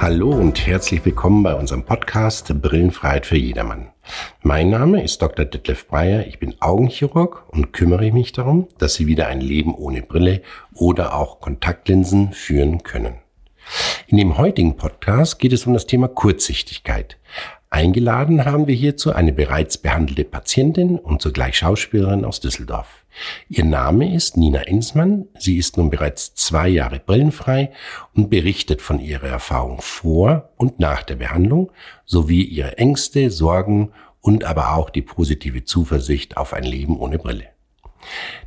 Hallo und herzlich willkommen bei unserem Podcast Brillenfreiheit für jedermann. Mein Name ist Dr. Detlef Breyer, ich bin Augenchirurg und kümmere mich darum, dass Sie wieder ein Leben ohne Brille oder auch Kontaktlinsen führen können. In dem heutigen Podcast geht es um das Thema Kurzsichtigkeit. Eingeladen haben wir hierzu eine bereits behandelte Patientin und zugleich Schauspielerin aus Düsseldorf. Ihr Name ist Nina Insmann. Sie ist nun bereits zwei Jahre brillenfrei und berichtet von ihrer Erfahrung vor und nach der Behandlung sowie ihre Ängste, Sorgen und aber auch die positive Zuversicht auf ein Leben ohne Brille.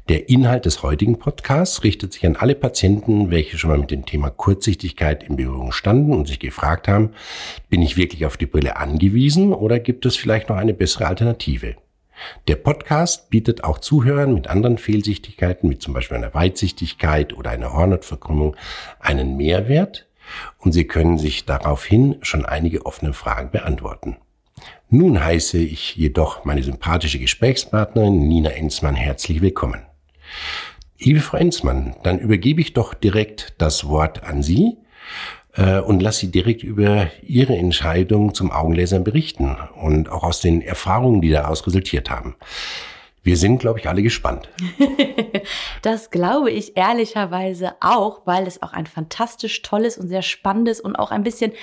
Der Inhalt des heutigen Podcasts richtet sich an alle Patienten, welche schon mal mit dem Thema Kurzsichtigkeit in Berührung standen und sich gefragt haben, bin ich wirklich auf die Brille angewiesen oder gibt es vielleicht noch eine bessere Alternative? Der Podcast bietet auch Zuhörern mit anderen Fehlsichtigkeiten, wie zum Beispiel einer Weitsichtigkeit oder einer Hornhautverkrümmung, einen Mehrwert und Sie können sich daraufhin schon einige offene Fragen beantworten. Nun heiße ich jedoch meine sympathische Gesprächspartnerin Nina Enzmann herzlich willkommen. Liebe Frau Enzmann, dann übergebe ich doch direkt das Wort an Sie äh, und lasse Sie direkt über Ihre Entscheidung zum Augenlasern berichten und auch aus den Erfahrungen, die daraus resultiert haben. Wir sind, glaube ich, alle gespannt. das glaube ich ehrlicherweise auch, weil es auch ein fantastisch tolles und sehr spannendes und auch ein bisschen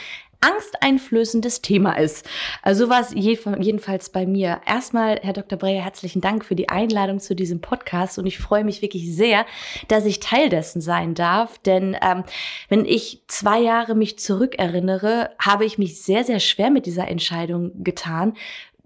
angsteinflößendes Thema ist. Also war es jedenfalls bei mir. Erstmal, Herr Dr. Breyer, herzlichen Dank für die Einladung zu diesem Podcast und ich freue mich wirklich sehr, dass ich Teil dessen sein darf, denn ähm, wenn ich zwei Jahre mich zurückerinnere, habe ich mich sehr, sehr schwer mit dieser Entscheidung getan,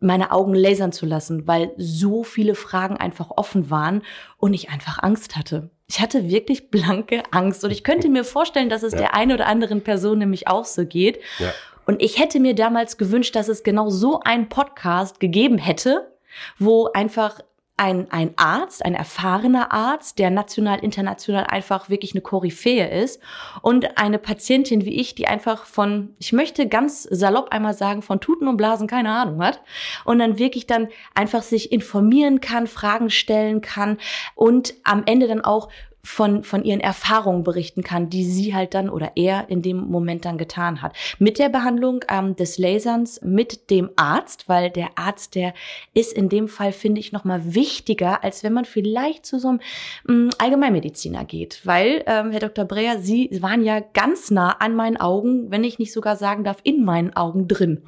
meine Augen lasern zu lassen, weil so viele Fragen einfach offen waren und ich einfach Angst hatte. Ich hatte wirklich blanke Angst und ich könnte mir vorstellen, dass es ja. der einen oder anderen Person nämlich auch so geht. Ja. Und ich hätte mir damals gewünscht, dass es genau so einen Podcast gegeben hätte, wo einfach ein, ein Arzt, ein erfahrener Arzt, der national, international einfach wirklich eine Koryphäe ist und eine Patientin wie ich, die einfach von, ich möchte ganz salopp einmal sagen, von Tuten und Blasen keine Ahnung hat und dann wirklich dann einfach sich informieren kann, Fragen stellen kann und am Ende dann auch von, von ihren Erfahrungen berichten kann, die sie halt dann oder er in dem Moment dann getan hat. Mit der Behandlung ähm, des Laserns, mit dem Arzt, weil der Arzt, der ist in dem Fall, finde ich, nochmal wichtiger, als wenn man vielleicht zu so einem ähm, Allgemeinmediziner geht. Weil, ähm, Herr Dr. Breyer, Sie waren ja ganz nah an meinen Augen, wenn ich nicht sogar sagen darf, in meinen Augen drin.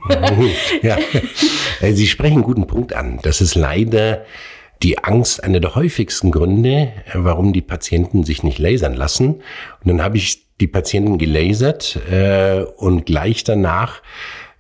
ja. Äh, sie sprechen einen guten Punkt an. Das ist leider die Angst einer der häufigsten Gründe, warum die Patienten sich nicht lasern lassen. Und dann habe ich die Patienten gelasert äh, und gleich danach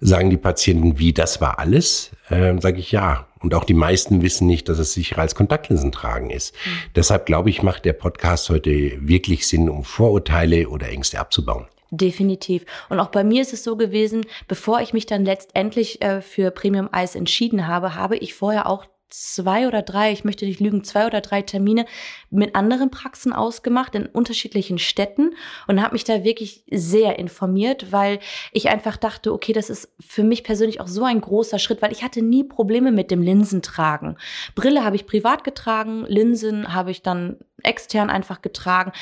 sagen die Patienten, wie das war alles, äh, sage ich ja. Und auch die meisten wissen nicht, dass es sicher als Kontaktlinsen tragen ist. Mhm. Deshalb glaube ich, macht der Podcast heute wirklich Sinn, um Vorurteile oder Ängste abzubauen. Definitiv. Und auch bei mir ist es so gewesen, bevor ich mich dann letztendlich äh, für Premium Eis entschieden habe, habe ich vorher auch zwei oder drei, ich möchte nicht lügen, zwei oder drei Termine mit anderen Praxen ausgemacht in unterschiedlichen Städten und habe mich da wirklich sehr informiert, weil ich einfach dachte, okay, das ist für mich persönlich auch so ein großer Schritt, weil ich hatte nie Probleme mit dem Linsentragen. Brille habe ich privat getragen, Linsen habe ich dann extern einfach getragen.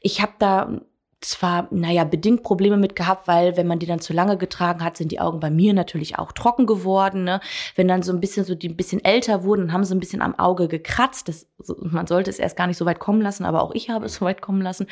Ich habe da zwar, naja, bedingt Probleme mit gehabt, weil wenn man die dann zu lange getragen hat, sind die Augen bei mir natürlich auch trocken geworden. Ne? Wenn dann so ein bisschen so die ein bisschen älter wurden, dann haben sie ein bisschen am Auge gekratzt. Das, man sollte es erst gar nicht so weit kommen lassen, aber auch ich habe es so weit kommen lassen.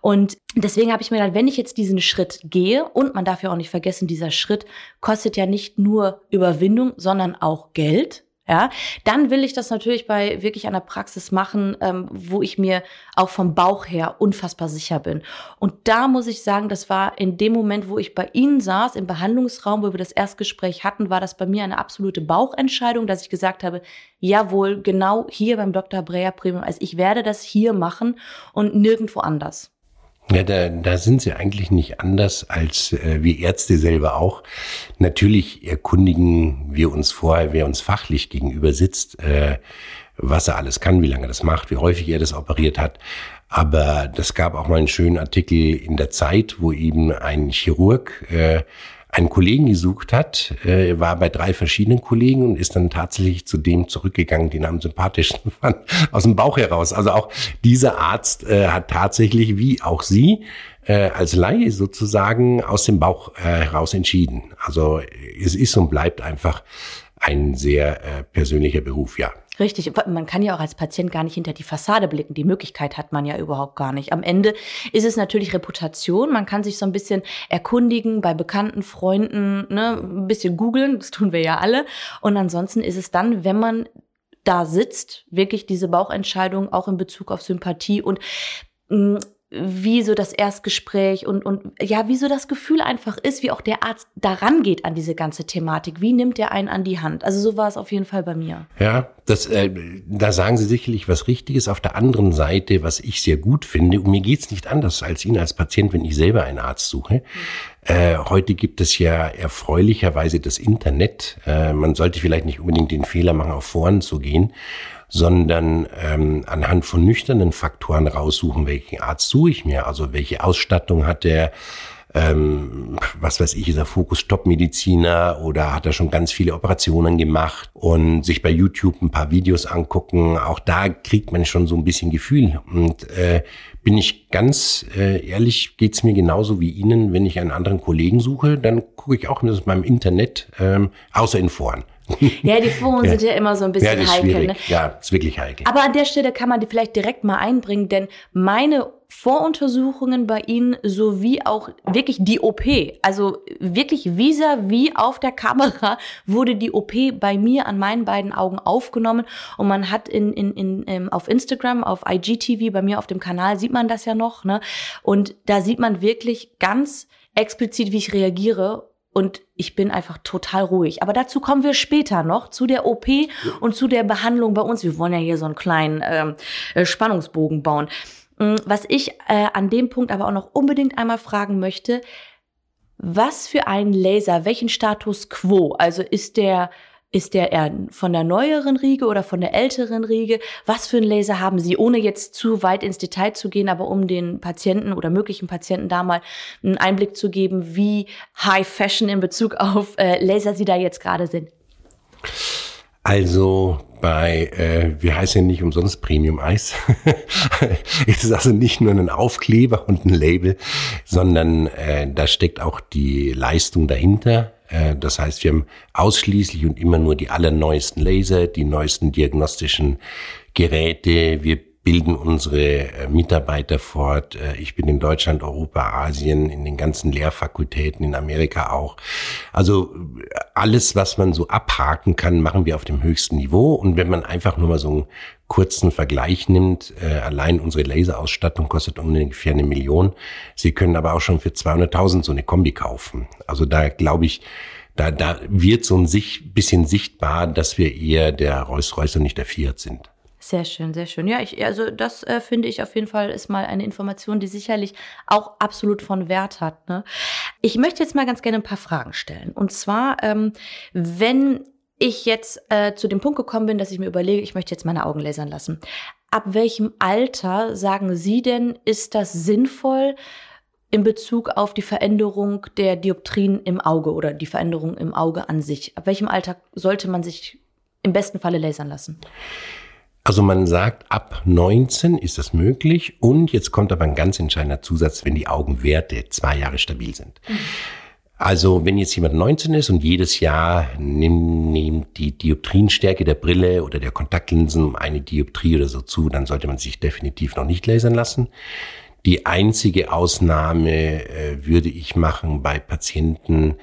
Und deswegen habe ich mir gedacht, wenn ich jetzt diesen Schritt gehe, und man darf ja auch nicht vergessen, dieser Schritt kostet ja nicht nur Überwindung, sondern auch Geld ja, dann will ich das natürlich bei wirklich einer Praxis machen, ähm, wo ich mir auch vom Bauch her unfassbar sicher bin. Und da muss ich sagen, das war in dem Moment, wo ich bei Ihnen saß, im Behandlungsraum, wo wir das Erstgespräch hatten, war das bei mir eine absolute Bauchentscheidung, dass ich gesagt habe, jawohl, genau hier beim Dr. Breyer Premium, also ich werde das hier machen und nirgendwo anders. Ja, da, da sind sie eigentlich nicht anders als äh, wir Ärzte selber auch. Natürlich erkundigen wir uns vorher, wer uns fachlich gegenüber sitzt, äh, was er alles kann, wie lange das macht, wie häufig er das operiert hat. Aber das gab auch mal einen schönen Artikel in der Zeit, wo eben ein Chirurg äh, einen Kollegen gesucht hat, äh, war bei drei verschiedenen Kollegen und ist dann tatsächlich zu dem zurückgegangen, den er am sympathischsten fand, aus dem Bauch heraus. Also auch dieser Arzt äh, hat tatsächlich, wie auch Sie, äh, als Laie sozusagen aus dem Bauch äh, heraus entschieden. Also es ist und bleibt einfach ein sehr äh, persönlicher Beruf, ja. Richtig. Man kann ja auch als Patient gar nicht hinter die Fassade blicken. Die Möglichkeit hat man ja überhaupt gar nicht. Am Ende ist es natürlich Reputation. Man kann sich so ein bisschen erkundigen bei bekannten Freunden, ne, ein bisschen googeln. Das tun wir ja alle. Und ansonsten ist es dann, wenn man da sitzt, wirklich diese Bauchentscheidung auch in Bezug auf Sympathie und mh, mm, wie so das Erstgespräch und, und ja, wie so das Gefühl einfach ist, wie auch der Arzt daran geht an diese ganze Thematik. Wie nimmt er einen an die Hand? Also so war es auf jeden Fall bei mir. Ja, das, äh, da sagen Sie sicherlich was Richtiges. Auf der anderen Seite, was ich sehr gut finde, und mir geht's nicht anders als Ihnen als Patient, wenn ich selber einen Arzt suche. Äh, heute gibt es ja erfreulicherweise das Internet. Äh, man sollte vielleicht nicht unbedingt den Fehler machen, auf Foren zu gehen sondern ähm, anhand von nüchternen Faktoren raussuchen, welchen Arzt suche ich mir, also welche Ausstattung hat der, ähm, was weiß ich, ist er Fokus-Top-Mediziner oder hat er schon ganz viele Operationen gemacht und sich bei YouTube ein paar Videos angucken. Auch da kriegt man schon so ein bisschen Gefühl. Und äh, bin ich ganz äh, ehrlich, geht's mir genauso wie Ihnen, wenn ich einen anderen Kollegen suche, dann gucke ich auch in meinem Internet, ähm, außer in Foren. Ja, die Foren ja. sind ja immer so ein bisschen ja, heikel. Ne? Ja, ist wirklich heikel. Aber an der Stelle kann man die vielleicht direkt mal einbringen, denn meine Voruntersuchungen bei Ihnen sowie auch wirklich die OP, also wirklich vis-à-vis auf der Kamera wurde die OP bei mir an meinen beiden Augen aufgenommen und man hat in, in, in, ähm, auf Instagram, auf IGTV, bei mir auf dem Kanal sieht man das ja noch, ne? Und da sieht man wirklich ganz explizit, wie ich reagiere und ich bin einfach total ruhig. Aber dazu kommen wir später noch zu der OP und zu der Behandlung bei uns. Wir wollen ja hier so einen kleinen ähm, äh, Spannungsbogen bauen. Mm, was ich äh, an dem Punkt aber auch noch unbedingt einmal fragen möchte, was für ein Laser, welchen Status quo? Also ist der ist der eher von der neueren Riege oder von der älteren Riege? Was für einen Laser haben Sie, ohne jetzt zu weit ins Detail zu gehen, aber um den Patienten oder möglichen Patienten da mal einen Einblick zu geben, wie High Fashion in Bezug auf äh, Laser Sie da jetzt gerade sind? Also bei, äh, wie heißt denn nicht umsonst Premium Eis? es ist also nicht nur ein Aufkleber und ein Label, sondern äh, da steckt auch die Leistung dahinter. Äh, das heißt, wir haben ausschließlich und immer nur die allerneuesten Laser, die neuesten diagnostischen Geräte. Wir bilden unsere äh, Mitarbeiter fort. Äh, ich bin in Deutschland, Europa, Asien, in den ganzen Lehrfakultäten, in Amerika auch. Also alles, was man so abhaken kann, machen wir auf dem höchsten Niveau. Und wenn man einfach nur mal so einen kurzen Vergleich nimmt, allein unsere Laserausstattung kostet ungefähr eine Million. Sie können aber auch schon für 200.000 so eine Kombi kaufen. Also da glaube ich, da, da wird so ein sich, bisschen sichtbar, dass wir eher der Rolls-Royce und nicht der Fiat sind. Sehr schön, sehr schön. Ja, ich, also das äh, finde ich auf jeden Fall ist mal eine Information, die sicherlich auch absolut von Wert hat. Ne? Ich möchte jetzt mal ganz gerne ein paar Fragen stellen. Und zwar, ähm, wenn ich jetzt äh, zu dem Punkt gekommen bin, dass ich mir überlege, ich möchte jetzt meine Augen lasern lassen. Ab welchem Alter sagen Sie denn, ist das sinnvoll in Bezug auf die Veränderung der Dioptrien im Auge oder die Veränderung im Auge an sich? Ab welchem Alter sollte man sich im besten Falle lasern lassen? Also man sagt, ab 19 ist das möglich und jetzt kommt aber ein ganz entscheidender Zusatz, wenn die Augenwerte zwei Jahre stabil sind. Also wenn jetzt jemand 19 ist und jedes Jahr nimmt, nimmt die Dioptrienstärke der Brille oder der Kontaktlinsen eine Dioptrie oder so zu, dann sollte man sich definitiv noch nicht lasern lassen. Die einzige Ausnahme äh, würde ich machen bei Patienten,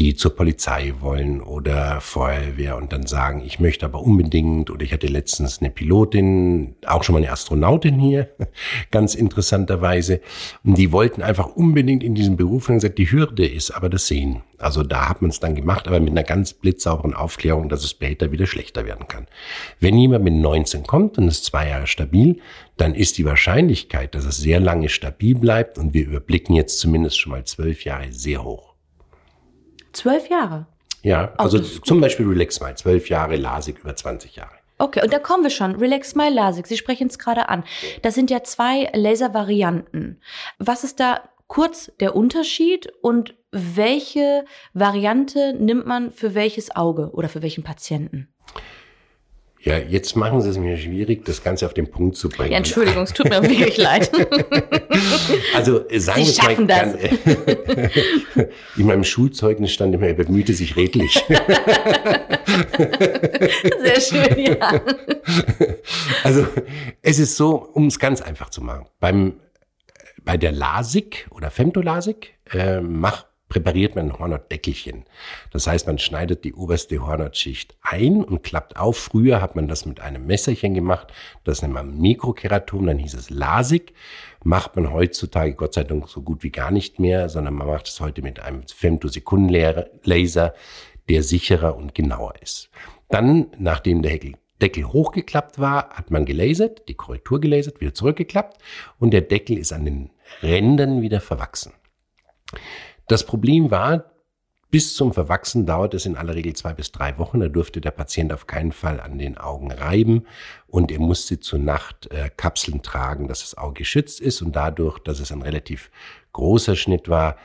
die zur Polizei wollen oder Feuerwehr und dann sagen, ich möchte aber unbedingt, oder ich hatte letztens eine Pilotin, auch schon mal eine Astronautin hier, ganz interessanterweise, und die wollten einfach unbedingt in diesen Beruf und gesagt, die Hürde ist aber das Sehen. Also da hat man es dann gemacht, aber mit einer ganz blitzsauberen Aufklärung, dass es später wieder schlechter werden kann. Wenn jemand mit 19 kommt und ist zwei Jahre stabil, dann ist die Wahrscheinlichkeit, dass es sehr lange stabil bleibt und wir überblicken jetzt zumindest schon mal zwölf Jahre sehr hoch. Zwölf Jahre? Ja, also zum Beispiel Relax Smile, zwölf Jahre, LASIK über 20 Jahre. Okay, und da kommen wir schon. Relax Smile LASIK, Sie sprechen es gerade an. Das sind ja zwei Laservarianten. Was ist da kurz der Unterschied und welche Variante nimmt man für welches Auge oder für welchen Patienten? Ja, jetzt machen Sie es mir schwierig, das Ganze auf den Punkt zu bringen. Ja, Entschuldigung, es tut mir wirklich leid. Also sagen Sie schaffen mal, das. Kann, in meinem Schulzeugnis stand immer, er bemühte sich redlich. Sehr schön, ja. Also es ist so, um es ganz einfach zu machen. Beim bei der Lasik oder Femtolasik äh, macht präpariert man ein Hornhautdeckelchen. Das heißt, man schneidet die oberste Hornhautschicht ein und klappt auf. Früher hat man das mit einem Messerchen gemacht. Das nennt man Mikrokeratom, dann hieß es Lasik. Macht man heutzutage Gott sei Dank so gut wie gar nicht mehr, sondern man macht es heute mit einem Femtosekundenlaser, der sicherer und genauer ist. Dann, nachdem der Deckel hochgeklappt war, hat man gelasert, die Korrektur gelasert, wieder zurückgeklappt und der Deckel ist an den Rändern wieder verwachsen. Das Problem war, bis zum Verwachsen dauert es in aller Regel zwei bis drei Wochen. Da durfte der Patient auf keinen Fall an den Augen reiben und er musste zur Nacht äh, Kapseln tragen, dass das Auge geschützt ist. Und dadurch, dass es ein relativ großer Schnitt war,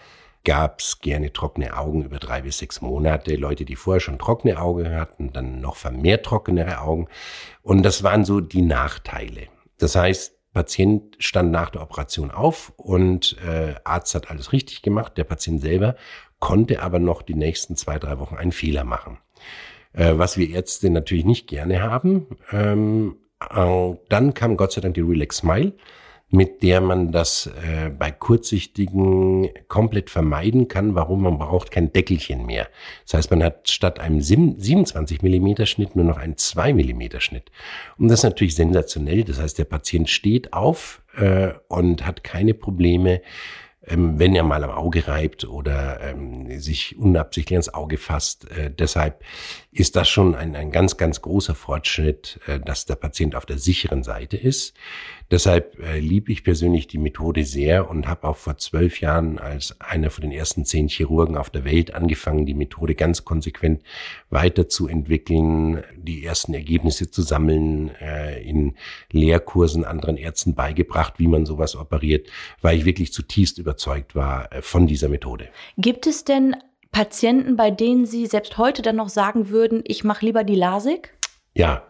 gab es gerne trockene Augen über drei bis sechs Monate. Leute, die vorher schon trockene Augen hatten, dann noch vermehrt trockenere Augen. Und das waren so die Nachteile. Das heißt, Patient stand nach der Operation auf und äh, Arzt hat alles richtig gemacht. Der Patient selber konnte aber noch die nächsten zwei, drei Wochen einen Fehler machen. Äh, was wir Ärzte natürlich nicht gerne haben. Ähm, äh, dann kam Gott sei Dank die Relax Smile mit der man das äh, bei kurzsichtigen komplett vermeiden kann. Warum? Man braucht kein Deckelchen mehr. Das heißt, man hat statt einem 27 Millimeter Schnitt nur noch einen 2 Millimeter Schnitt. Und das ist natürlich sensationell. Das heißt, der Patient steht auf äh, und hat keine Probleme, ähm, wenn er mal am Auge reibt oder ähm, sich unabsichtlich ans Auge fasst. Äh, deshalb ist das schon ein, ein ganz, ganz großer Fortschritt, äh, dass der Patient auf der sicheren Seite ist. Deshalb äh, liebe ich persönlich die Methode sehr und habe auch vor zwölf Jahren als einer von den ersten zehn Chirurgen auf der Welt angefangen, die Methode ganz konsequent weiterzuentwickeln, die ersten Ergebnisse zu sammeln, äh, in Lehrkursen anderen Ärzten beigebracht, wie man sowas operiert, weil ich wirklich zutiefst überzeugt war äh, von dieser Methode. Gibt es denn Patienten, bei denen Sie selbst heute dann noch sagen würden, ich mache lieber die LASIK? Ja,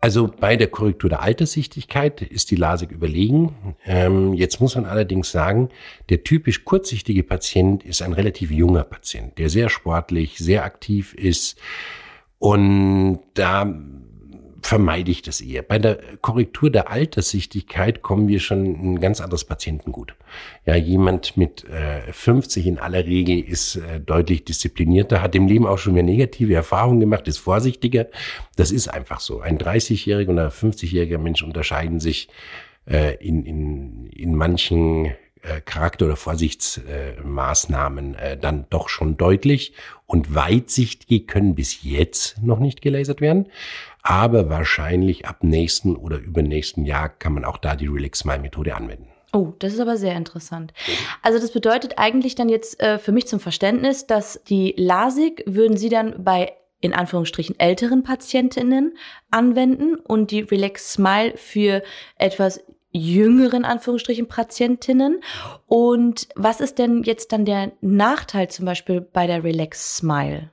also bei der Korrektur der Alterssichtigkeit ist die LASIK überlegen. Ähm, jetzt muss man allerdings sagen, der typisch kurzsichtige Patient ist ein relativ junger Patient, der sehr sportlich, sehr aktiv ist. Und da vermeide ich das eher. Bei der Korrektur der Alterssichtigkeit kommen wir schon ein ganz anderes Patientengut. Ja, jemand mit äh, 50 in aller Regel ist äh, deutlich disziplinierter, hat im Leben auch schon mehr negative Erfahrungen gemacht, ist vorsichtiger. Das ist einfach so. Ein 30-jähriger oder 50-jähriger Mensch unterscheiden sich äh, in, in, in manchen äh, Charakter- oder Vorsichtsmaßnahmen äh, dann doch schon deutlich. Und weitsichtige können bis jetzt noch nicht gelasert werden. Aber wahrscheinlich ab nächsten oder übernächsten Jahr kann man auch da die Relax Smile Methode anwenden. Oh, das ist aber sehr interessant. Also das bedeutet eigentlich dann jetzt äh, für mich zum Verständnis, dass die LASIK würden Sie dann bei in Anführungsstrichen älteren Patientinnen anwenden und die Relax Smile für etwas jüngeren Anführungsstrichen Patientinnen. Und was ist denn jetzt dann der Nachteil zum Beispiel bei der Relax Smile?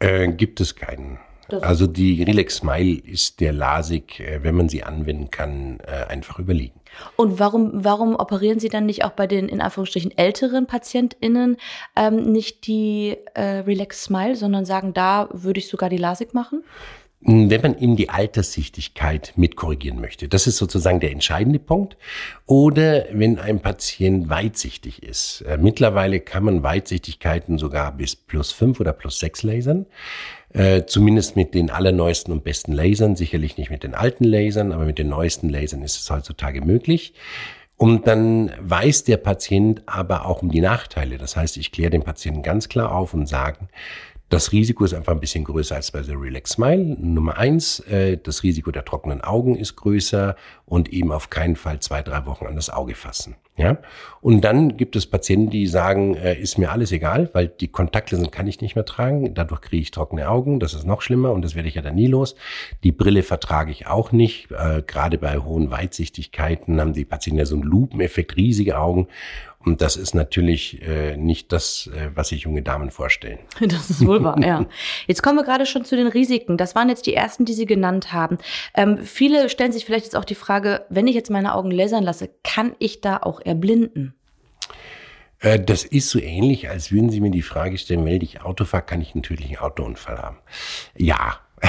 Äh, gibt es keinen. Also die Relax Smile ist der LASIK, äh, wenn man sie anwenden kann, äh, einfach überlegen. Und warum, warum operieren Sie dann nicht auch bei den in Anführungsstrichen älteren PatientInnen ähm, nicht die äh, Relax Smile, sondern sagen, da würde ich sogar die LASIK machen? wenn man eben die Alterssichtigkeit mit korrigieren möchte. Das ist sozusagen der entscheidende Punkt. Oder wenn ein Patient weitsichtig ist. Äh, mittlerweile kann man Weitsichtigkeiten sogar bis plus fünf oder plus sechs lasern. Äh, zumindest mit den allerneuesten und besten Lasern. Sicherlich nicht mit den alten Lasern, aber mit den neuesten Lasern ist es heutzutage möglich. Und dann weiß der Patient aber auch um die Nachteile. Das heißt, ich kläre den Patienten ganz klar auf und sage, das Risiko ist einfach ein bisschen größer als bei der Relax Smile. Nummer eins, äh, das Risiko der trockenen Augen ist größer und eben auf keinen Fall zwei, drei Wochen an das Auge fassen. Ja, und dann gibt es Patienten, die sagen, äh, ist mir alles egal, weil die Kontaktlinsen kann ich nicht mehr tragen. Dadurch kriege ich trockene Augen. Das ist noch schlimmer und das werde ich ja dann nie los. Die Brille vertrage ich auch nicht. Äh, gerade bei hohen Weitsichtigkeiten haben die Patienten ja so einen Lupeneffekt, riesige Augen. Und das ist natürlich äh, nicht das, äh, was sich junge Damen vorstellen. Das ist wohl wahr, ja. Jetzt kommen wir gerade schon zu den Risiken. Das waren jetzt die ersten, die Sie genannt haben. Ähm, viele stellen sich vielleicht jetzt auch die Frage, wenn ich jetzt meine Augen lasern lasse, kann ich da auch erblinden? Äh, das ist so ähnlich, als würden Sie mir die Frage stellen, melde ich Auto fahre, kann ich natürlich einen Autounfall haben? Ja.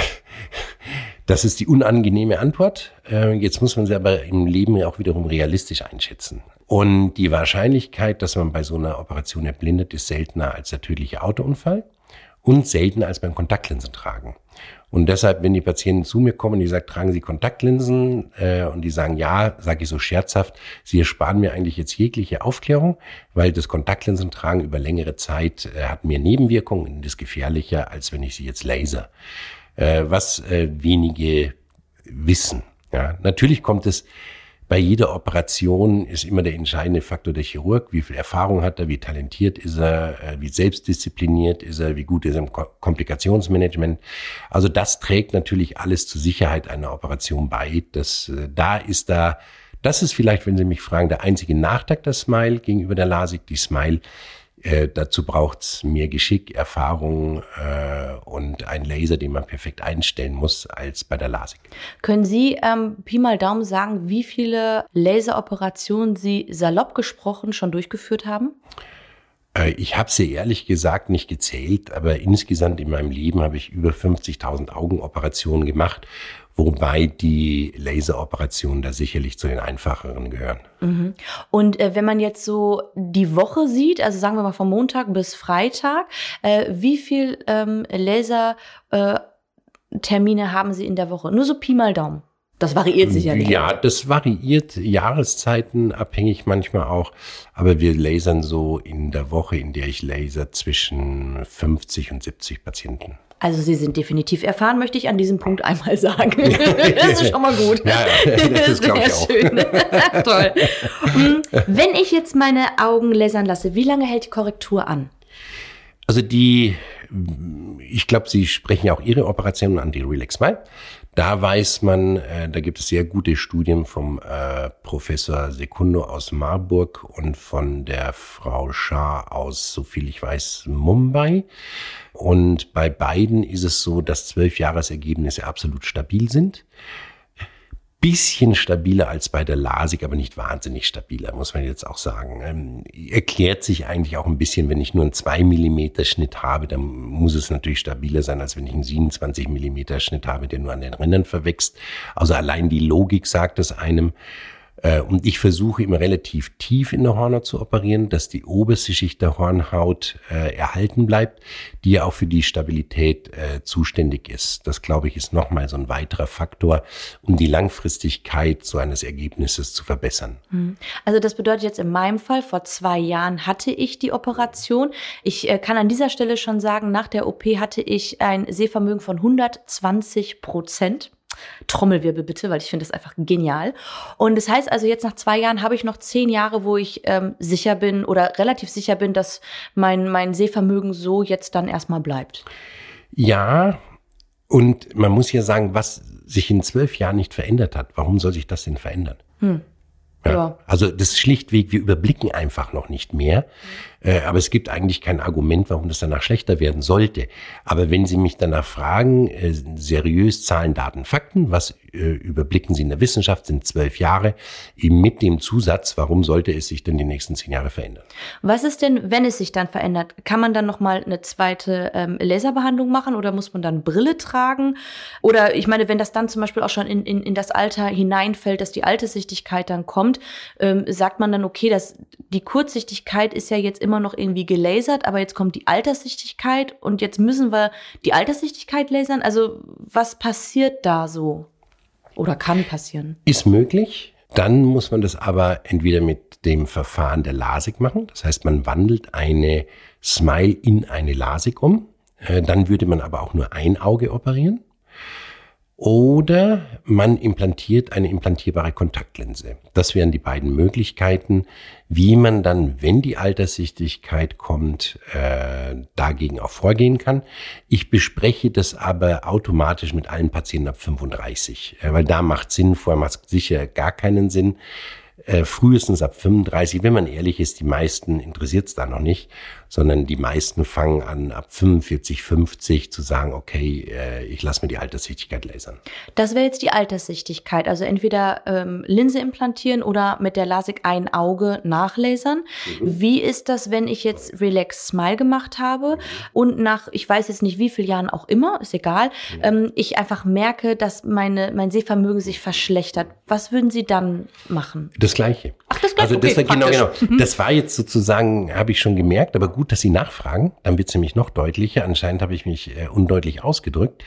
Das ist die unangenehme Antwort. Äh, jetzt muss man sie aber im Leben auch wiederum realistisch einschätzen. Und die Wahrscheinlichkeit, dass man bei so einer Operation erblindet, ist seltener als der tödliche Autounfall und seltener als beim Kontaktlinsen tragen. Und deshalb, wenn die Patienten zu mir kommen und die sagen, tragen Sie Kontaktlinsen äh, und die sagen ja, sage ich so scherzhaft, Sie ersparen mir eigentlich jetzt jegliche Aufklärung, weil das Kontaktlinsentragen über längere Zeit äh, hat mehr Nebenwirkungen und ist gefährlicher, als wenn ich sie jetzt laser. Äh, was äh, wenige wissen. Ja, natürlich kommt es bei jeder Operation ist immer der entscheidende Faktor der Chirurg. Wie viel Erfahrung hat er? Wie talentiert ist er? Äh, wie selbstdiszipliniert ist er? Wie gut ist er im Komplikationsmanagement? Also das trägt natürlich alles zur Sicherheit einer Operation bei. Das, äh, da ist da, das ist vielleicht, wenn Sie mich fragen, der einzige Nachteil der Smile gegenüber der LASIK. Die Smile äh, dazu braucht's mehr Geschick, Erfahrung äh, und ein Laser, den man perfekt einstellen muss, als bei der LASIK. Können Sie ähm, Pi mal Daumen sagen, wie viele Laseroperationen Sie salopp gesprochen schon durchgeführt haben? Äh, ich habe sie ehrlich gesagt nicht gezählt, aber insgesamt in meinem Leben habe ich über 50.000 Augenoperationen gemacht wobei die Laseroperationen da sicherlich zu den einfacheren gehören. Mhm. Und äh, wenn man jetzt so die Woche sieht, also sagen wir mal von Montag bis Freitag, äh, wie viel ähm, Lasertermine äh, haben Sie in der Woche? Nur so Pi mal Daumen. Das variiert sicherlich. Ja, das variiert Jahreszeiten abhängig manchmal auch. Aber wir lasern so in der Woche, in der ich laser, zwischen 50 und 70 Patienten. Also Sie sind definitiv erfahren, möchte ich an diesem Punkt einmal sagen. das ist schon mal gut. Ja, das ist Sehr ich schön. Toll. Hm, wenn ich jetzt meine Augen lasern lasse, wie lange hält die Korrektur an? Also die, ich glaube, Sie sprechen ja auch Ihre Operationen an, die Relax Smile. Da weiß man, äh, da gibt es sehr gute Studien vom äh, Professor Secundo aus Marburg und von der Frau Shah aus, so viel ich weiß, Mumbai. Und bei beiden ist es so, dass zwölf Jahresergebnisse absolut stabil sind bisschen stabiler als bei der LASIK, aber nicht wahnsinnig stabiler, muss man jetzt auch sagen. Ähm, erklärt sich eigentlich auch ein bisschen, wenn ich nur einen 2 Millimeter Schnitt habe, dann muss es natürlich stabiler sein, als wenn ich einen 27 Millimeter Schnitt habe, der nur an den Rändern verwächst. Also allein die Logik sagt es einem. Äh, und ich versuche immer relativ tief in der Hornhaut zu operieren, dass die oberste Schicht der Hornhaut äh, erhalten bleibt, die ja auch für die Stabilität äh, zuständig ist. Das, glaube ich, ist nochmal so ein weiterer Faktor, um die Langfristigkeit so eines Ergebnisses zu verbessern. Hm. Also das bedeutet jetzt in meinem Fall, vor zwei Jahren hatte ich die Operation. Ich äh, kann an dieser Stelle schon sagen, nach der OP hatte ich ein Sehvermögen von 120 Prozent. Trommelwirbel bitte, weil ich finde das einfach genial. Und das heißt also, jetzt nach zwei Jahren habe ich noch zehn Jahre, wo ich ähm, sicher bin oder relativ sicher bin, dass mein, mein Sehvermögen so jetzt dann erstmal bleibt. Ja, und man muss ja sagen, was sich in zwölf Jahren nicht verändert hat, warum soll sich das denn verändern? Hm. Ja. ja. Also das ist schlichtweg, wir überblicken einfach noch nicht mehr. Äh, aber es gibt eigentlich kein Argument, warum das danach schlechter werden sollte. Aber wenn Sie mich danach fragen, äh, seriös Zahlen, Daten, Fakten, was äh, überblicken Sie in der Wissenschaft, sind zwölf Jahre, eben mit dem Zusatz, warum sollte es sich denn die nächsten zehn Jahre verändern? Was ist denn, wenn es sich dann verändert? Kann man dann nochmal eine zweite ähm, Laserbehandlung machen oder muss man dann Brille tragen? Oder ich meine, wenn das dann zum Beispiel auch schon in, in, in das Alter hineinfällt, dass die Alterssichtigkeit dann kommt, ähm, sagt man dann, okay, dass die Kurzsichtigkeit ist ja jetzt immer noch irgendwie gelasert, aber jetzt kommt die Alterssichtigkeit und jetzt müssen wir die Alterssichtigkeit lasern. Also was passiert da so? Oder kann passieren? Ist möglich. Dann muss man das aber entweder mit dem Verfahren der LASIK machen. Das heißt, man wandelt eine Smile in eine LASIK um. Äh, dann würde man aber auch nur ein Auge operieren. Oder man implantiert eine implantierbare Kontaktlinse. Das wären die beiden Möglichkeiten, wie man dann, wenn die Alterssichtigkeit kommt, äh, dagegen auch vorgehen kann. Ich bespreche das aber automatisch mit allen Patienten ab 35, äh, weil da macht Sinn, vorher macht sicher gar keinen Sinn äh, frühestens ab 35. Wenn man ehrlich ist, die meisten interessiert es da noch nicht, sondern die meisten fangen an, ab 45, 50 zu sagen, okay, äh, ich lasse mir die Alterssichtigkeit lasern. Das wäre jetzt die Alterssichtigkeit. Also entweder ähm, Linse implantieren oder mit der LASIK ein Auge nachlasern. Mhm. Wie ist das, wenn ich jetzt Relax Smile gemacht habe und nach, ich weiß jetzt nicht wie vielen Jahren auch immer, ist egal, mhm. ähm, ich einfach merke, dass meine, mein Sehvermögen sich verschlechtert. Was würden Sie dann machen? Das Gleiche. Ach, das Gleiche. Also das okay, war genau, genau. Mhm. Das war jetzt sozusagen, habe ich schon gemerkt, aber gut, dass Sie nachfragen. Dann wird es nämlich noch deutlicher. Anscheinend habe ich mich äh, undeutlich ausgedrückt.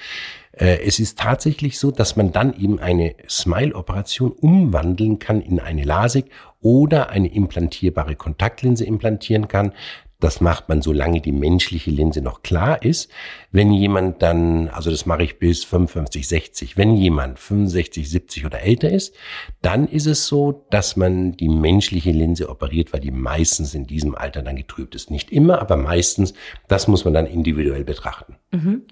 Äh, es ist tatsächlich so, dass man dann eben eine Smile-Operation umwandeln kann in eine LASIK oder eine implantierbare Kontaktlinse implantieren kann. Das macht man, solange die menschliche Linse noch klar ist. Wenn jemand dann, also das mache ich bis 55, 60, wenn jemand 65, 70 oder älter ist, dann ist es so, dass man die menschliche Linse operiert, weil die meistens in diesem Alter dann getrübt ist. Nicht immer, aber meistens. Das muss man dann individuell betrachten. Mhm.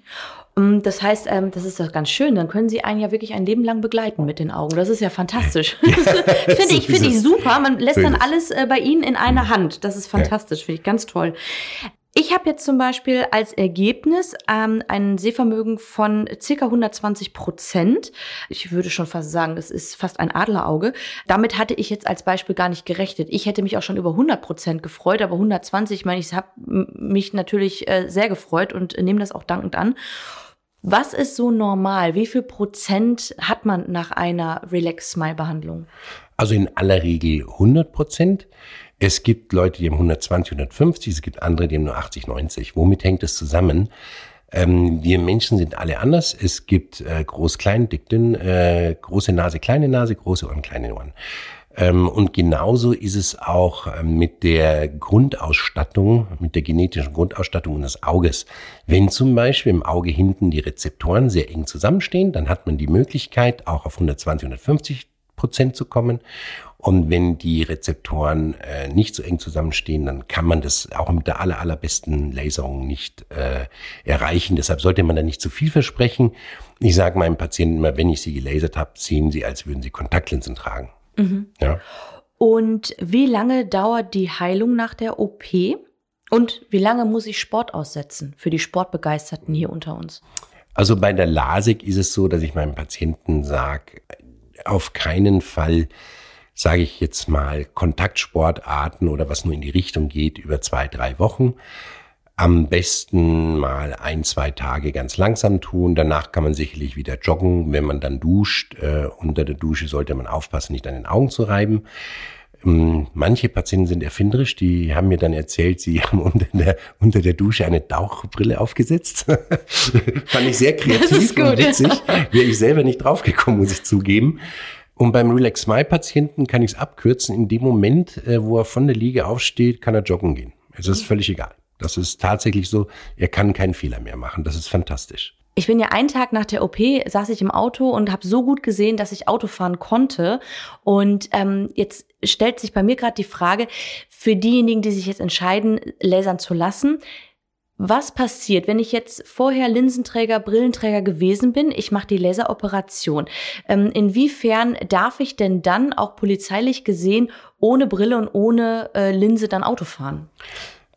Mm, das heißt, ähm, das ist doch ganz schön. Dann können Sie einen ja wirklich ein Leben lang begleiten mit den Augen. Das ist ja fantastisch. finde ich, finde ich super. Man lässt dann alles äh, bei Ihnen in einer Hand. Das ist fantastisch. Finde ich ganz toll. Ich habe jetzt zum Beispiel als Ergebnis ähm, ein Sehvermögen von circa 120 Prozent. Ich würde schon fast sagen, das ist fast ein Adlerauge. Damit hatte ich jetzt als Beispiel gar nicht gerechnet. Ich hätte mich auch schon über 100 Prozent gefreut, aber 120, ich meine, ich habe mich natürlich äh, sehr gefreut und nehme das auch dankend an. Was ist so normal? Wie viel Prozent hat man nach einer Relax Smile Behandlung? Also in aller Regel 100 Prozent. Es gibt Leute, die haben 120, 150, es gibt andere, die haben nur 80, 90. Womit hängt es zusammen? Ähm, wir Menschen sind alle anders. Es gibt äh, groß, klein, dick, dünn, äh, große Nase, kleine Nase, große Ohren, kleine Ohren. Ähm, und genauso ist es auch ähm, mit der Grundausstattung, mit der genetischen Grundausstattung des Auges. Wenn zum Beispiel im Auge hinten die Rezeptoren sehr eng zusammenstehen, dann hat man die Möglichkeit, auch auf 120, 150 Prozent zu kommen. Und wenn die Rezeptoren äh, nicht so eng zusammenstehen, dann kann man das auch mit der aller, allerbesten Laserung nicht äh, erreichen. Deshalb sollte man da nicht zu viel versprechen. Ich sage meinen Patienten immer, wenn ich sie gelasert habe, sehen sie, als würden sie Kontaktlinsen tragen. Mhm. Ja. Und wie lange dauert die Heilung nach der OP? Und wie lange muss ich Sport aussetzen für die Sportbegeisterten hier unter uns? Also bei der LASIK ist es so, dass ich meinem Patienten sage, auf keinen Fall, sage ich jetzt mal, Kontaktsportarten oder was nur in die Richtung geht, über zwei, drei Wochen. Am besten mal ein, zwei Tage ganz langsam tun. Danach kann man sicherlich wieder joggen. Wenn man dann duscht, äh, unter der Dusche sollte man aufpassen, nicht an den Augen zu reiben. Ähm, manche Patienten sind erfinderisch, die haben mir dann erzählt, sie haben unter der, unter der Dusche eine Tauchbrille aufgesetzt. Fand ich sehr kreativ gut, und witzig. Ja. Wäre ich selber nicht draufgekommen, muss ich zugeben. Und beim Relax Smile Patienten kann ich es abkürzen. In dem Moment, äh, wo er von der Liege aufsteht, kann er joggen gehen. Es ist völlig egal. Das ist tatsächlich so, er kann keinen Fehler mehr machen. Das ist fantastisch. Ich bin ja einen Tag nach der OP, saß ich im Auto und habe so gut gesehen, dass ich Auto fahren konnte. Und ähm, jetzt stellt sich bei mir gerade die Frage, für diejenigen, die sich jetzt entscheiden, lasern zu lassen, was passiert, wenn ich jetzt vorher Linsenträger, Brillenträger gewesen bin? Ich mache die Laseroperation. Ähm, inwiefern darf ich denn dann auch polizeilich gesehen ohne Brille und ohne äh, Linse dann Auto fahren?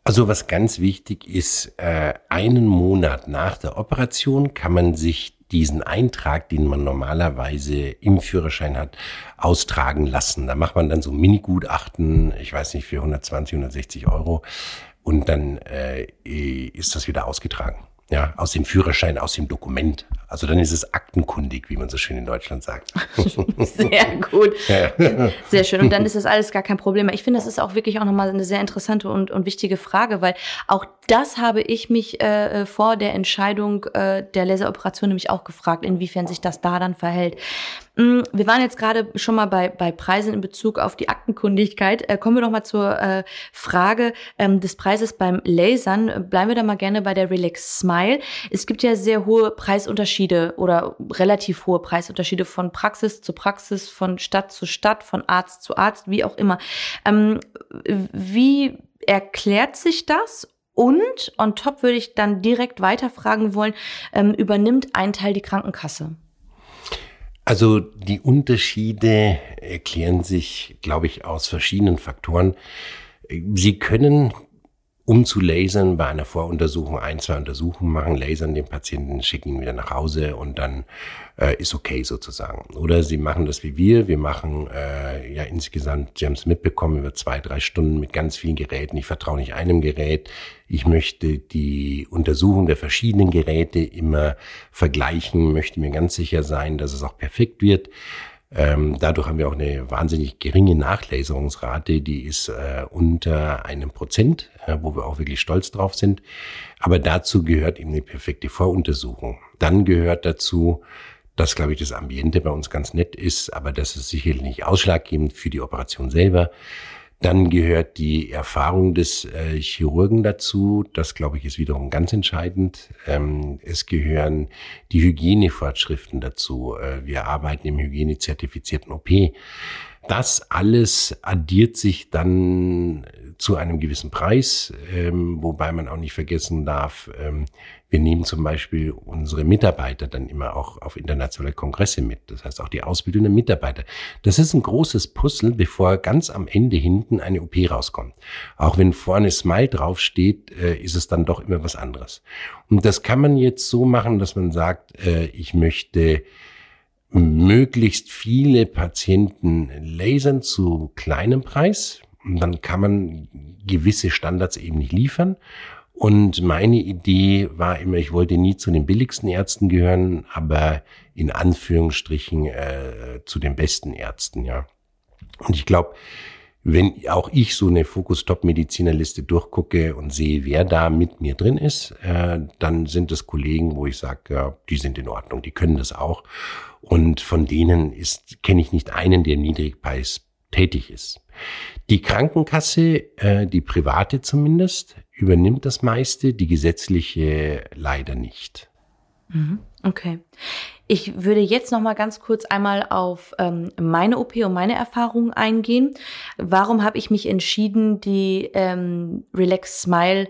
Also was ganz wichtig ist, äh, einen Monat nach der Operation kann man sich diesen Eintrag, den man normalerweise im Führerschein hat, austragen lassen. Da macht man dann so Mini-Gutachten, ich weiß nicht, für 120, 160 Euro und dann äh, ist das wieder ausgetragen ja, aus dem Führerschein, aus dem Dokument. Also dann ist es aktenkundig, wie man so schön in Deutschland sagt. Sehr gut. Ja. Sehr schön. Und dann ist das alles gar kein Problem Ich finde, das ist auch wirklich auch nochmal eine sehr interessante und, und wichtige Frage, weil auch das habe ich mich äh, vor der Entscheidung äh, der Laseroperation nämlich auch gefragt, inwiefern sich das da dann verhält. Mm, wir waren jetzt gerade schon mal bei, bei Preisen in Bezug auf die Aktenkundigkeit. Äh, kommen wir doch mal zur äh, Frage ähm, des Preises beim Lasern. Bleiben wir da mal gerne bei der Relax Smile. Es gibt ja sehr hohe Preisunterschiede oder relativ hohe Preisunterschiede von Praxis zu Praxis, von Stadt zu Stadt, von Arzt zu Arzt, wie auch immer. Ähm, wie erklärt sich das und on top würde ich dann direkt weiterfragen wollen, ähm, übernimmt ein Teil die Krankenkasse? Also die Unterschiede erklären sich, glaube ich, aus verschiedenen Faktoren. Sie können um zu lasern, bei einer Voruntersuchung ein, zwei Untersuchungen machen, lasern den Patienten, schicken ihn wieder nach Hause und dann äh, ist okay sozusagen. Oder sie machen das wie wir. Wir machen äh, ja insgesamt, Sie haben es mitbekommen, über zwei, drei Stunden mit ganz vielen Geräten. Ich vertraue nicht einem Gerät. Ich möchte die Untersuchung der verschiedenen Geräte immer vergleichen, möchte mir ganz sicher sein, dass es auch perfekt wird. Ähm, dadurch haben wir auch eine wahnsinnig geringe Nachlaserungsrate, die ist äh, unter einem Prozent, äh, wo wir auch wirklich stolz drauf sind. Aber dazu gehört eben eine perfekte Voruntersuchung. Dann gehört dazu, dass, glaube ich, das Ambiente bei uns ganz nett ist, aber das ist sicherlich nicht ausschlaggebend für die Operation selber. Dann gehört die Erfahrung des äh, Chirurgen dazu. Das, glaube ich, ist wiederum ganz entscheidend. Ähm, es gehören die Hygienefortschriften dazu. Äh, wir arbeiten im hygienezertifizierten OP. Das alles addiert sich dann zu einem gewissen Preis, ähm, wobei man auch nicht vergessen darf, ähm, wir nehmen zum Beispiel unsere Mitarbeiter dann immer auch auf internationale Kongresse mit. Das heißt auch die Ausbildung der Mitarbeiter. Das ist ein großes Puzzle, bevor ganz am Ende hinten eine OP rauskommt. Auch wenn vorne Smile draufsteht, äh, ist es dann doch immer was anderes. Und das kann man jetzt so machen, dass man sagt, äh, ich möchte möglichst viele Patienten lasern zu kleinem Preis. Und dann kann man gewisse Standards eben nicht liefern. Und meine Idee war immer, ich wollte nie zu den billigsten Ärzten gehören, aber in Anführungsstrichen äh, zu den besten Ärzten, ja. Und ich glaube, wenn auch ich so eine Fokus-Top-Medizinerliste durchgucke und sehe, wer da mit mir drin ist, äh, dann sind es Kollegen, wo ich sage, ja, die sind in Ordnung, die können das auch. Und von denen ist kenne ich nicht einen, der Niedrigpreis tätig ist. Die Krankenkasse, äh, die private zumindest, übernimmt das meiste, die gesetzliche leider nicht. Mhm. Okay. Ich würde jetzt noch mal ganz kurz einmal auf ähm, meine OP und meine Erfahrungen eingehen. Warum habe ich mich entschieden, die ähm, Relax Smile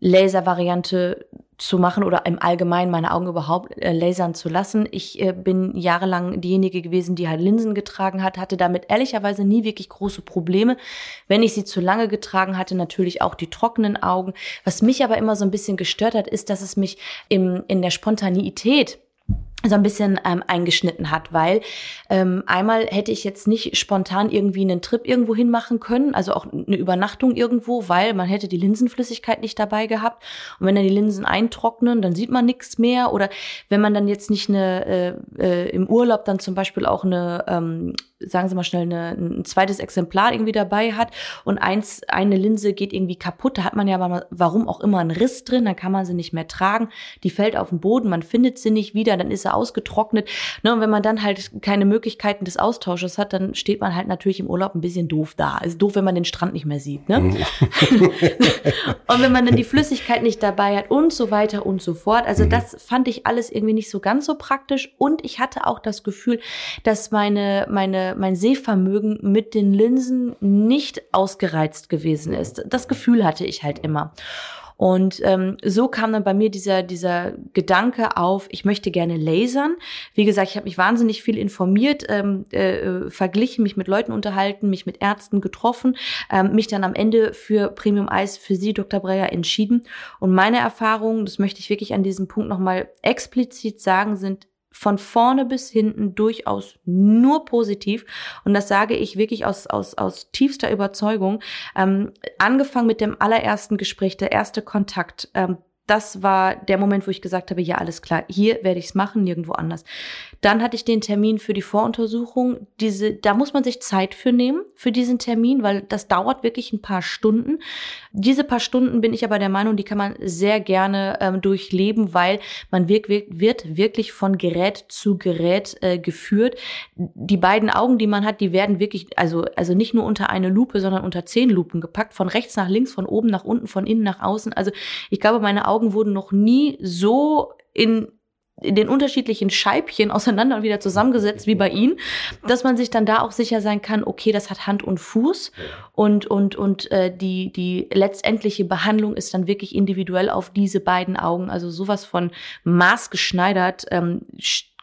Laser-Variante zu machen oder im Allgemeinen meine Augen überhaupt äh, lasern zu lassen. Ich äh, bin jahrelang diejenige gewesen, die halt Linsen getragen hat, hatte damit ehrlicherweise nie wirklich große Probleme. Wenn ich sie zu lange getragen hatte, natürlich auch die trockenen Augen. Was mich aber immer so ein bisschen gestört hat, ist, dass es mich im, in der Spontaneität so ein bisschen ähm, eingeschnitten hat, weil ähm, einmal hätte ich jetzt nicht spontan irgendwie einen Trip irgendwo hin machen können, also auch eine Übernachtung irgendwo, weil man hätte die Linsenflüssigkeit nicht dabei gehabt. Und wenn dann die Linsen eintrocknen, dann sieht man nichts mehr. Oder wenn man dann jetzt nicht eine äh, äh, im Urlaub dann zum Beispiel auch eine ähm, sagen Sie mal schnell, eine, ein zweites Exemplar irgendwie dabei hat und eins, eine Linse geht irgendwie kaputt, da hat man ja mal, warum auch immer einen Riss drin, dann kann man sie nicht mehr tragen, die fällt auf den Boden, man findet sie nicht wieder, dann ist sie ausgetrocknet. Ne, und wenn man dann halt keine Möglichkeiten des Austausches hat, dann steht man halt natürlich im Urlaub ein bisschen doof da. Ist doof, wenn man den Strand nicht mehr sieht. Ne? Mhm. und wenn man dann die Flüssigkeit nicht dabei hat und so weiter und so fort. Also mhm. das fand ich alles irgendwie nicht so ganz so praktisch und ich hatte auch das Gefühl, dass meine, meine mein Sehvermögen mit den Linsen nicht ausgereizt gewesen ist. Das Gefühl hatte ich halt immer. Und ähm, so kam dann bei mir dieser, dieser Gedanke auf, ich möchte gerne lasern. Wie gesagt, ich habe mich wahnsinnig viel informiert, ähm, äh, verglichen, mich mit Leuten unterhalten, mich mit Ärzten getroffen, ähm, mich dann am Ende für Premium Eis für Sie, Dr. Breyer, entschieden. Und meine Erfahrungen, das möchte ich wirklich an diesem Punkt nochmal explizit sagen, sind von vorne bis hinten durchaus nur positiv. Und das sage ich wirklich aus, aus, aus tiefster Überzeugung. Ähm, angefangen mit dem allerersten Gespräch, der erste Kontakt, ähm, das war der Moment, wo ich gesagt habe, ja, alles klar, hier werde ich es machen, nirgendwo anders. Dann hatte ich den Termin für die Voruntersuchung. Diese, da muss man sich Zeit für nehmen, für diesen Termin, weil das dauert wirklich ein paar Stunden. Diese paar Stunden bin ich aber der Meinung, die kann man sehr gerne ähm, durchleben, weil man wird, wird wirklich von Gerät zu Gerät äh, geführt. Die beiden Augen, die man hat, die werden wirklich, also, also nicht nur unter eine Lupe, sondern unter zehn Lupen gepackt, von rechts nach links, von oben nach unten, von innen nach außen. Also ich glaube, meine Augen wurden noch nie so in in den unterschiedlichen Scheibchen auseinander und wieder zusammengesetzt wie bei Ihnen, dass man sich dann da auch sicher sein kann, okay, das hat Hand und Fuß und und und äh, die die letztendliche Behandlung ist dann wirklich individuell auf diese beiden Augen, also sowas von maßgeschneidert. Ähm,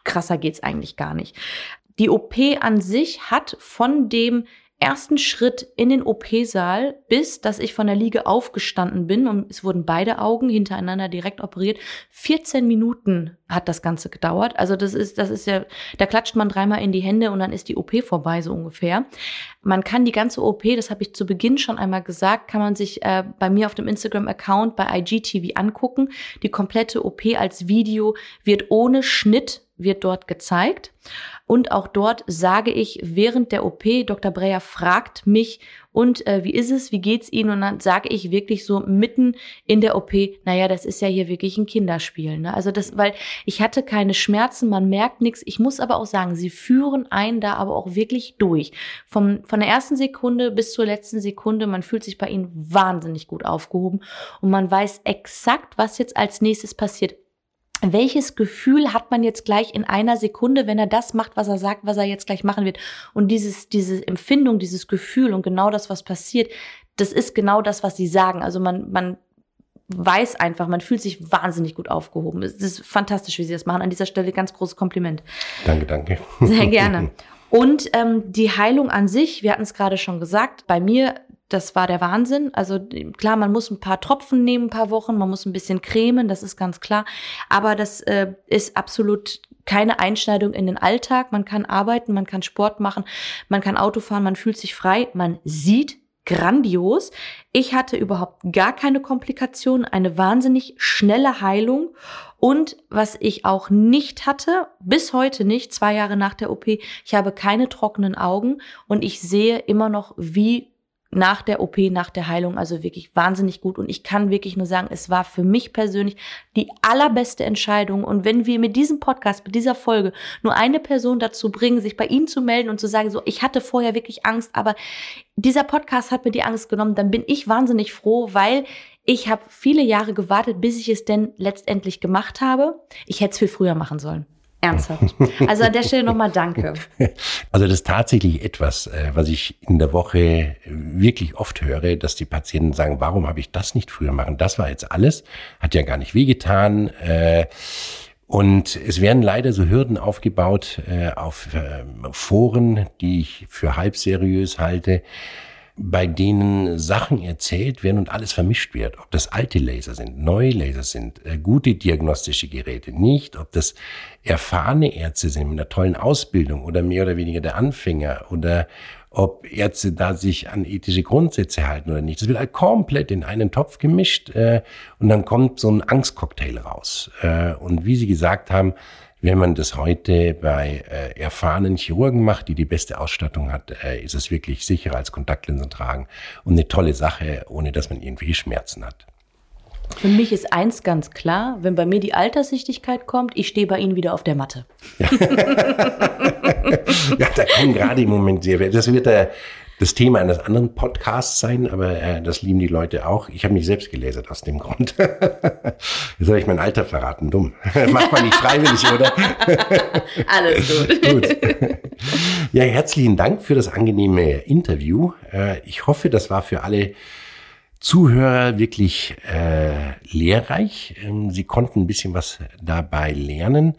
krasser geht's eigentlich gar nicht. Die OP an sich hat von dem ersten Schritt in den OP-Saal, bis dass ich von der Liege aufgestanden bin und es wurden beide Augen hintereinander direkt operiert. 14 Minuten hat das Ganze gedauert. Also das ist, das ist ja, da klatscht man dreimal in die Hände und dann ist die OP vorbei, so ungefähr. Man kann die ganze OP, das habe ich zu Beginn schon einmal gesagt, kann man sich äh, bei mir auf dem Instagram-Account bei IGTV angucken. Die komplette OP als Video wird ohne Schnitt wird dort gezeigt. Und auch dort sage ich während der OP, Dr. Breyer fragt mich, und äh, wie ist es, wie geht's Ihnen? Und dann sage ich wirklich so mitten in der OP, naja, das ist ja hier wirklich ein Kinderspiel. Ne? Also das, weil ich hatte keine Schmerzen, man merkt nichts. Ich muss aber auch sagen, sie führen einen da aber auch wirklich durch. Vom, von der ersten Sekunde bis zur letzten Sekunde, man fühlt sich bei ihnen wahnsinnig gut aufgehoben und man weiß exakt, was jetzt als nächstes passiert welches Gefühl hat man jetzt gleich in einer Sekunde, wenn er das macht, was er sagt, was er jetzt gleich machen wird? Und dieses, diese Empfindung, dieses Gefühl und genau das, was passiert, das ist genau das, was sie sagen. Also man, man weiß einfach, man fühlt sich wahnsinnig gut aufgehoben. Es ist fantastisch, wie sie das machen. An dieser Stelle ganz großes Kompliment. Danke, danke. Sehr gerne. Und ähm, die Heilung an sich, wir hatten es gerade schon gesagt, bei mir das war der Wahnsinn. Also klar, man muss ein paar Tropfen nehmen, ein paar Wochen, man muss ein bisschen cremen, das ist ganz klar. Aber das äh, ist absolut keine Einschneidung in den Alltag. Man kann arbeiten, man kann Sport machen, man kann Auto fahren, man fühlt sich frei, man sieht grandios. Ich hatte überhaupt gar keine Komplikationen, eine wahnsinnig schnelle Heilung. Und was ich auch nicht hatte, bis heute nicht, zwei Jahre nach der OP, ich habe keine trockenen Augen und ich sehe immer noch wie nach der OP, nach der Heilung, also wirklich wahnsinnig gut. Und ich kann wirklich nur sagen, es war für mich persönlich die allerbeste Entscheidung. Und wenn wir mit diesem Podcast, mit dieser Folge nur eine Person dazu bringen, sich bei Ihnen zu melden und zu sagen, so, ich hatte vorher wirklich Angst, aber dieser Podcast hat mir die Angst genommen, dann bin ich wahnsinnig froh, weil ich habe viele Jahre gewartet, bis ich es denn letztendlich gemacht habe. Ich hätte es viel früher machen sollen. Ernsthaft. Also an der Stelle nochmal danke. Also das ist tatsächlich etwas, äh, was ich in der Woche wirklich oft höre, dass die Patienten sagen, warum habe ich das nicht früher machen? Das war jetzt alles, hat ja gar nicht wehgetan. Äh, und es werden leider so Hürden aufgebaut äh, auf Foren, die ich für halb seriös halte, bei denen Sachen erzählt werden und alles vermischt wird. Ob das alte Laser sind, neue Laser sind, äh, gute diagnostische Geräte, nicht. Ob das erfahrene Ärzte sind mit einer tollen Ausbildung oder mehr oder weniger der Anfänger oder ob Ärzte da sich an ethische Grundsätze halten oder nicht. Das wird halt komplett in einen Topf gemischt äh, und dann kommt so ein Angstcocktail raus. Äh, und wie Sie gesagt haben, wenn man das heute bei äh, erfahrenen Chirurgen macht, die die beste Ausstattung hat, äh, ist es wirklich sicherer als Kontaktlinsen tragen und eine tolle Sache, ohne dass man irgendwelche Schmerzen hat. Für mich ist eins ganz klar, wenn bei mir die Alterssichtigkeit kommt, ich stehe bei Ihnen wieder auf der Matte. Ja, ja da kommen gerade im Moment sehr, das wird der, das Thema eines anderen Podcasts sein, aber äh, das lieben die Leute auch. Ich habe mich selbst gelasert aus dem Grund. Jetzt habe ich mein Alter verraten, dumm. Macht man nicht freiwillig, oder? Alles gut. gut. Ja, herzlichen Dank für das angenehme Interview. Äh, ich hoffe, das war für alle Zuhörer wirklich äh, lehrreich. Ähm, Sie konnten ein bisschen was dabei lernen.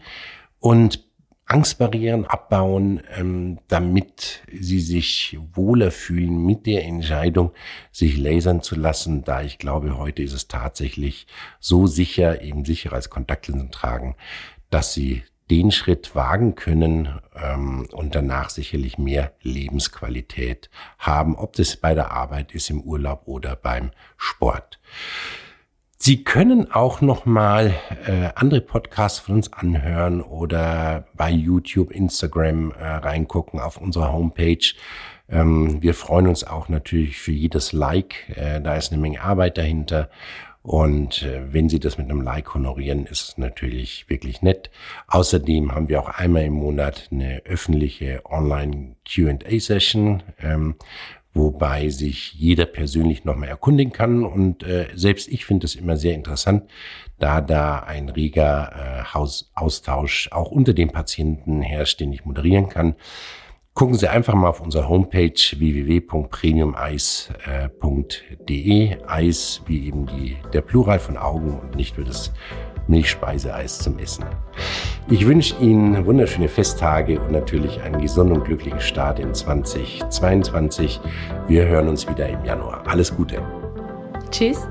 Und Angstbarrieren abbauen, ähm, damit sie sich wohler fühlen mit der Entscheidung, sich lasern zu lassen, da ich glaube, heute ist es tatsächlich so sicher, eben sicher als Kontaktlinsen tragen, dass sie den Schritt wagen können ähm, und danach sicherlich mehr Lebensqualität haben, ob das bei der Arbeit ist, im Urlaub oder beim Sport. Sie können auch noch mal äh, andere Podcasts von uns anhören oder bei YouTube, Instagram äh, reingucken auf unserer Homepage. Ähm, wir freuen uns auch natürlich für jedes Like. Äh, da ist eine Menge Arbeit dahinter. Und äh, wenn Sie das mit einem Like honorieren, ist es natürlich wirklich nett. Außerdem haben wir auch einmal im Monat eine öffentliche Online Q&A-Session, ähm, wobei sich jeder persönlich nochmal erkundigen kann. Und äh, selbst ich finde es immer sehr interessant, da da ein reger äh, Austausch auch unter den Patienten herrscht, den ich moderieren kann. Gucken Sie einfach mal auf unserer Homepage www.premiumeis.de. Eis wie eben die, der Plural von Augen und nicht nur das Milchspeiseeis zum Essen. Ich wünsche Ihnen wunderschöne Festtage und natürlich einen gesunden und glücklichen Start in 2022. Wir hören uns wieder im Januar. Alles Gute. Tschüss.